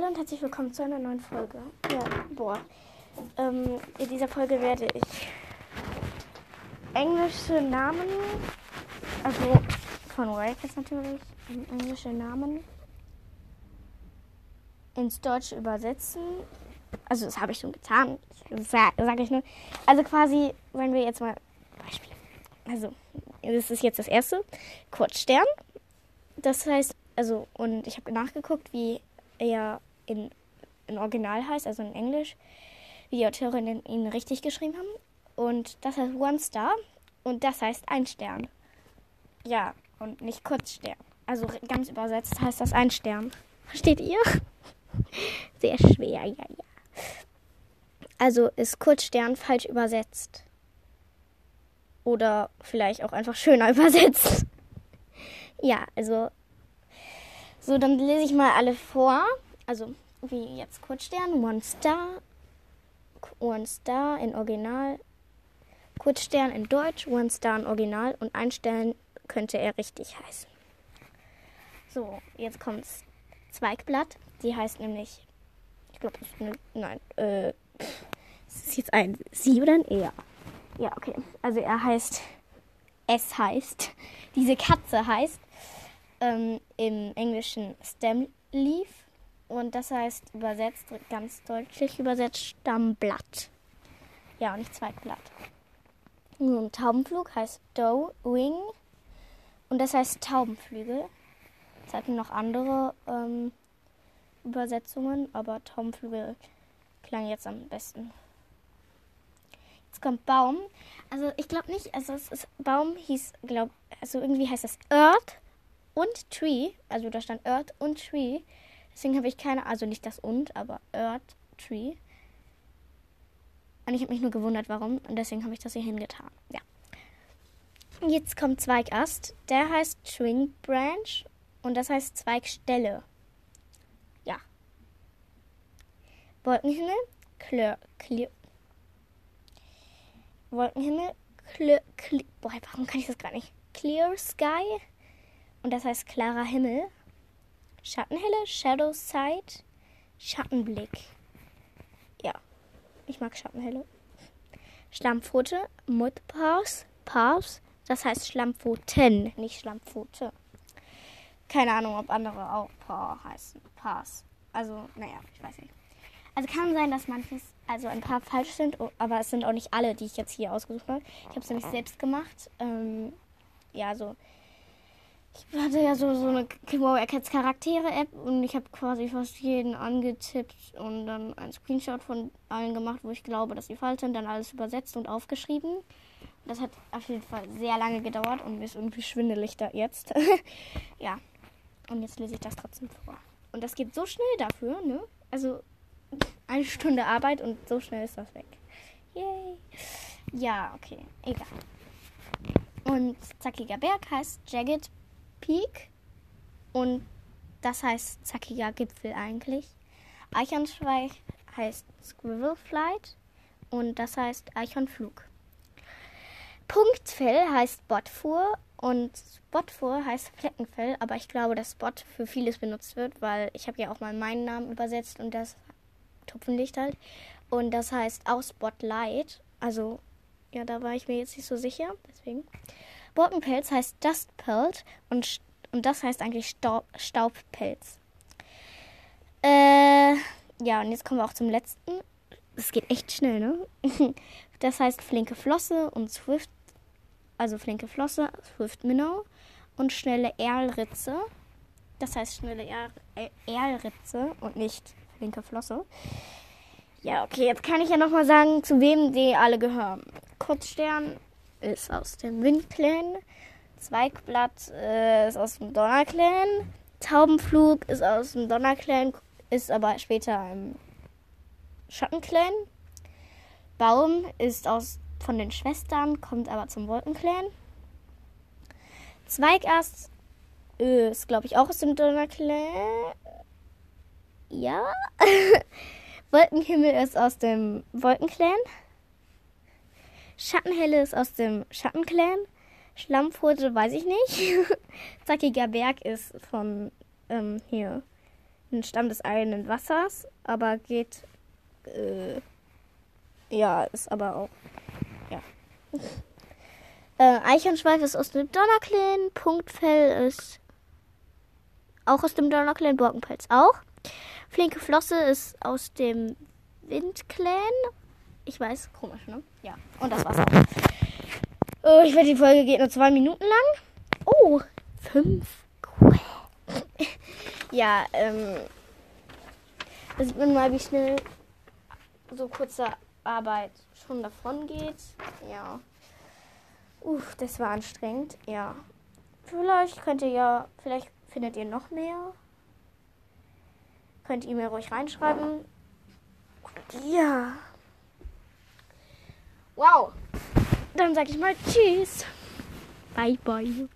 Hallo und herzlich willkommen zu einer neuen Folge. Ja, boah. Ähm, in dieser Folge werde ich englische Namen, also von Wildcats natürlich, englische Namen ins Deutsche übersetzen. Also das habe ich schon getan, sage sag ich nur. Also quasi, wenn wir jetzt mal Beispiel. Also, das ist jetzt das erste. Kurzstern. Das heißt, also, und ich habe nachgeguckt, wie er in, in Original heißt, also in Englisch, wie die Autorinnen ihn richtig geschrieben haben. Und das heißt One Star und das heißt ein Stern. Ja, und nicht Kurzstern. Also ganz übersetzt heißt das ein Stern. Versteht ihr? Sehr schwer, ja, ja. Also ist Kurzstern falsch übersetzt. Oder vielleicht auch einfach schöner übersetzt. ja, also. So, dann lese ich mal alle vor. Also, wie jetzt Kurzstern, One Star, One Star in Original, Kurzstern in Deutsch, One Star in Original und ein Stern könnte er richtig heißen. So, jetzt kommt's. Zweigblatt, die heißt nämlich, ich glaube, nein, äh, ist es jetzt ein Sie oder ein Er? Ja, okay. Also er heißt, es heißt, diese Katze heißt ähm, im Englischen Stem Leaf und das heißt übersetzt, ganz deutlich übersetzt, Stammblatt. Ja, und nicht Zweigblatt. Nun, Taubenflug heißt Doe Wing und das heißt Taubenflügel. Es hatten noch andere ähm, Übersetzungen, aber Taubenflügel klang jetzt am besten. Jetzt kommt Baum. Also ich glaube nicht, also es ist Baum hieß, glaube also irgendwie heißt das Earth und Tree. Also da stand Earth und Tree. Deswegen habe ich keine, also nicht das und, aber Earth Tree. Und ich habe mich nur gewundert, warum. Und deswegen habe ich das hier hingetan. Ja. Jetzt kommt Zweigast. Der heißt String Branch und das heißt Zweigstelle. Ja. Wolkenhimmel. Clear, clear, Wolkenhimmel. Clear, clear, boah, warum kann ich das gar nicht? Clear Sky. Und das heißt klarer Himmel. Schattenhelle. Shadow Side. Schattenblick. Ja. Ich mag Schattenhelle. Schlammpfote. Mud Paws. Das heißt Schlammpfoten, nicht Schlammpfote. Keine Ahnung, ob andere auch Paw heißen. Paws. Also, naja, ich weiß nicht. Also kann sein, dass manches, also ein paar falsch sind, aber es sind auch nicht alle, die ich jetzt hier ausgesucht habe. Ich habe es nämlich selbst gemacht. Ähm, ja, so. Ich hatte ja so, so eine Wow Cats Charaktere-App und ich habe quasi fast jeden angetippt und dann einen Screenshot von allen gemacht, wo ich glaube, dass sie falsch sind, dann alles übersetzt und aufgeschrieben. Das hat auf jeden Fall sehr lange gedauert und mir ist irgendwie schwindelig da jetzt. ja. Und jetzt lese ich das trotzdem vor. Und das geht so schnell dafür, ne? Also eine Stunde Arbeit und so schnell ist das weg. Yay. Ja, okay. Egal. Und zackiger Berg heißt Jagged Peak. Und das heißt zackiger Gipfel eigentlich. Eichhornschweig heißt Squivel Flight. Und das heißt Eichhornflug. Punktfell heißt Botfuhr und Spotfuhr heißt Fleckenfell, aber ich glaube, dass Spot für vieles benutzt wird, weil ich habe ja auch mal meinen Namen übersetzt und das Tupfenlicht halt. Und das heißt auch Spotlight. Also, ja, da war ich mir jetzt nicht so sicher, deswegen. Borkenpelz heißt Dustpelt und, und das heißt eigentlich Staub, Staubpelz. Äh, ja, und jetzt kommen wir auch zum letzten. Es geht echt schnell, ne? Das heißt flinke Flosse und Swift also flinke Flosse, Swift Minnow und schnelle Erlritze. Das heißt schnelle Erlritze und nicht flinke Flosse. Ja, okay, jetzt kann ich ja nochmal sagen, zu wem die alle gehören. Kurzstern ist aus dem Windclan. Zweigblatt äh, ist aus dem Donnerclan. Taubenflug ist aus dem Donnerclan, ist aber später im Schattenclan. Baum ist aus von den Schwestern, kommt aber zum Wolkenclan. Zweigast ist, glaube ich, auch aus dem Donnerclan. Ja. Wolkenhimmel ist aus dem Wolkenclan. Schattenhelle ist aus dem Schattenclan. Schlammpfote weiß ich nicht. Zackiger Berg ist von ähm, hier ein Stamm des eigenen Wassers, aber geht. Äh, ja, ist aber auch. Ja. Äh, Eichhornschweif ist aus dem Donnerclan. Punktfell ist auch aus dem Donnerclan. Borkenpelz auch. Flinke Flosse ist aus dem Windclan. Ich weiß, komisch, ne? Ja, und das war's auch. Oh, ich werde die Folge geht nur zwei Minuten lang. Oh, fünf. Ja, ähm. Da sieht man mal, wie schnell so kurze Arbeit schon davon geht. Ja. Uff, das war anstrengend. Ja. Vielleicht könnt ihr ja, vielleicht findet ihr noch mehr. Könnt ihr mir ruhig reinschreiben. Ja. Wow. Dann sag ich mal Tschüss. Bye, bye.